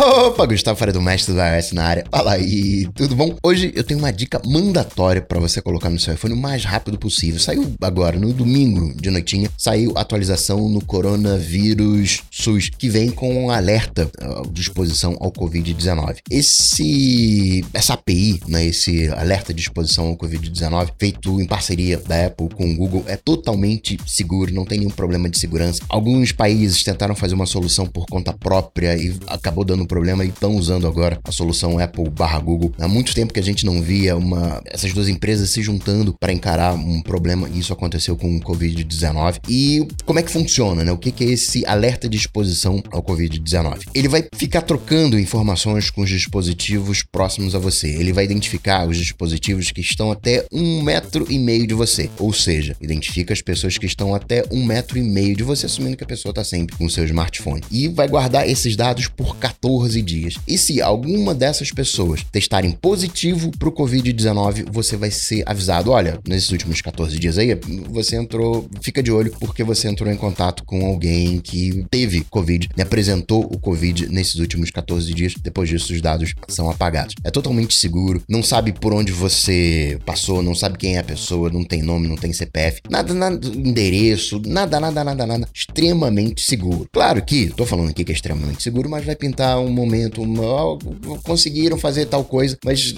Opa, Gustavo Faria do Mestre do iOS na área. Fala aí, tudo bom? Hoje eu tenho uma dica mandatória para você colocar no seu iPhone o mais rápido possível. Saiu agora, no domingo de noitinha, saiu atualização no coronavírus SUS, que vem com um alerta de exposição ao Covid-19. Esse, essa API, né, esse alerta de exposição ao Covid-19, feito em parceria da Apple com o Google, é totalmente seguro, não tem nenhum problema de segurança. Alguns países tentaram fazer uma solução por conta própria e acabou dando problema e estão usando agora a solução Apple barra Google. Há muito tempo que a gente não via uma, essas duas empresas se juntando para encarar um problema e isso aconteceu com o Covid-19. E como é que funciona, né? O que, que é esse alerta de exposição ao Covid-19? Ele vai ficar trocando informações com os dispositivos próximos a você. Ele vai identificar os dispositivos que estão até um metro e meio de você. Ou seja, identifica as pessoas que estão até um metro e meio de você, assumindo que a pessoa está sempre com o seu smartphone. E vai guardar esses dados por 14 dias. E se alguma dessas pessoas testarem positivo para o Covid-19, você vai ser avisado: olha, nesses últimos 14 dias aí, você entrou, fica de olho, porque você entrou em contato com alguém que teve Covid, né, apresentou o Covid nesses últimos 14 dias. Depois disso, os dados são apagados. É totalmente seguro, não sabe por onde você passou, não sabe quem é a pessoa, não tem nome, não tem CPF, nada, nada, endereço, nada, nada, nada, nada. Extremamente seguro. Claro que, tô falando aqui que é extremamente seguro, mas vai pintar um momento, uma, conseguiram fazer tal coisa, mas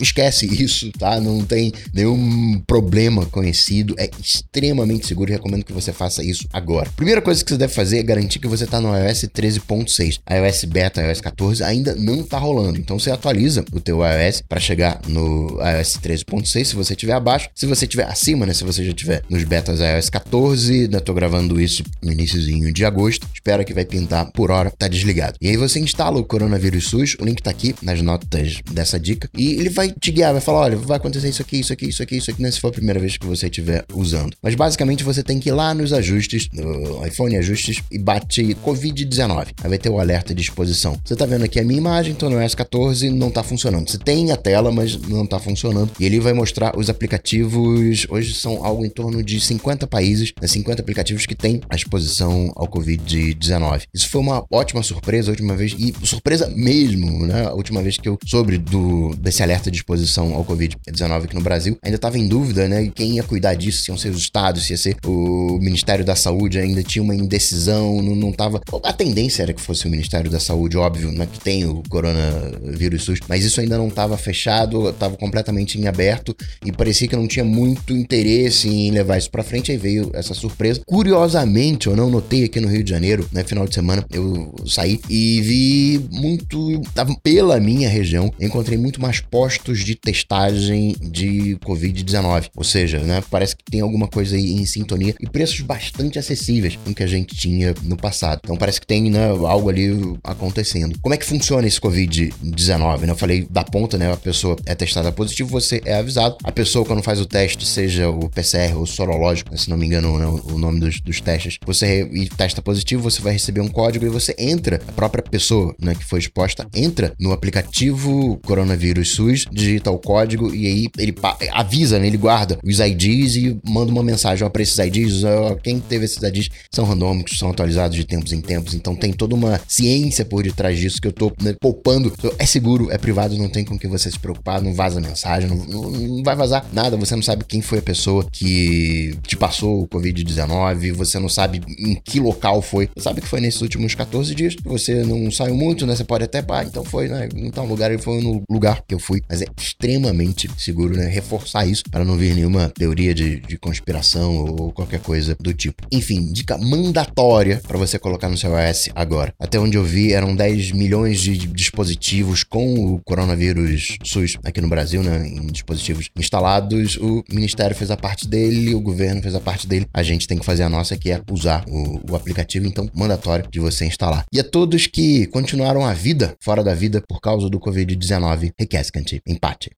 esquece isso, tá? Não tem nenhum problema conhecido, é extremamente seguro e recomendo que você faça isso agora. Primeira coisa que você deve fazer é garantir que você tá no iOS 13.6. iOS Beta, iOS 14 ainda não tá rolando, então você atualiza o teu iOS para chegar no iOS 13.6 se você tiver abaixo, se você tiver acima, né, se você já tiver nos betas iOS 14, ainda tô gravando isso no iníciozinho de agosto, espero que vai pintar por hora, tá desligado. E aí você instala o Coronavírus SUS, o link tá aqui nas notas dessa dica, e ele vai te guiar, vai falar, olha, vai acontecer isso aqui, isso aqui, isso aqui, isso aqui, né, se for a primeira vez que você estiver usando. Mas basicamente você tem que ir lá nos ajustes, no iPhone ajustes, e bate Covid-19. Aí vai ter o alerta de exposição. Você tá vendo aqui a minha imagem, tô no iOS 14, não tá funcionando. Você tem a tela, mas não tá funcionando. E ele vai mostrar os aplicativos, hoje são algo em torno de 50 países, né, 50 aplicativos que têm a exposição ao Covid-19. Isso foi uma ótima surpresa a última vez, e surpresa mesmo, né? A última vez que eu soube do, desse alerta de exposição ao Covid-19 aqui no Brasil, ainda estava em dúvida, né? Quem ia cuidar disso, se iam ser os estados, se ia ser o Ministério da Saúde, ainda tinha uma indecisão, não, não tava. A tendência era que fosse o Ministério da Saúde, óbvio, né? Que tem o coronavírus SUS, mas isso ainda não estava fechado, estava completamente em aberto e parecia que não tinha muito interesse em levar isso para frente. Aí veio essa surpresa. Curiosamente, eu não notei aqui no Rio de Janeiro, né? Final de semana, eu saí e vi muito. Pela minha região, encontrei muito mais postos de testagem de Covid-19. Ou seja, né? Parece que tem alguma coisa aí em sintonia e preços bastante acessíveis com que a gente tinha no passado. Então parece que tem né, algo ali acontecendo. Como é que funciona esse Covid-19? Né? Eu falei da ponta, né? A pessoa é testada positivo, você é avisado. A pessoa, quando faz o teste, seja o PCR ou o sorológico, se não me engano, né, o nome dos, dos testes, você testa positivo, você vai receber um código e você entra, a própria pessoa né, que foi exposta, entra no aplicativo Coronavírus SUS, digita o código e aí ele avisa, né, ele guarda os IDs e manda uma mensagem ó, para esses IDs, ó, quem teve esses IDs são randômicos, são atualizados de tempos em tempos, então tem toda uma ciência por detrás disso que eu tô né, poupando. É seguro, é privado, não tem com que você se preocupar, não vaza mensagem, não, não, vai vazar nada, você não sabe quem foi a pessoa que te passou o Covid-19, você não sabe em que local foi, você sabe que foi nesses últimos 14 dias, você não saiu muito, né? Você pode até, ah, então foi, né? Então lugar, ele foi no lugar que eu fui, mas é extremamente seguro, né? Reforçar isso para não vir nenhuma teoria de, de conspiração ou qualquer coisa do tipo. Enfim, dica mandatória para você colocar no seu iOS agora. Até onde eu vi, eram 10 milhões de dispositivos com o coronavírus SUS aqui no Brasil, né? Em dispositivos instalados. O Ministério fez a parte dele, o governo fez a parte dele. A gente tem que fazer a nossa, que é usar o, o aplicativo, então mandatório de você instalar. E a todos que continuaram a vida fora da vida por causa do Covid-19, requescante, empate.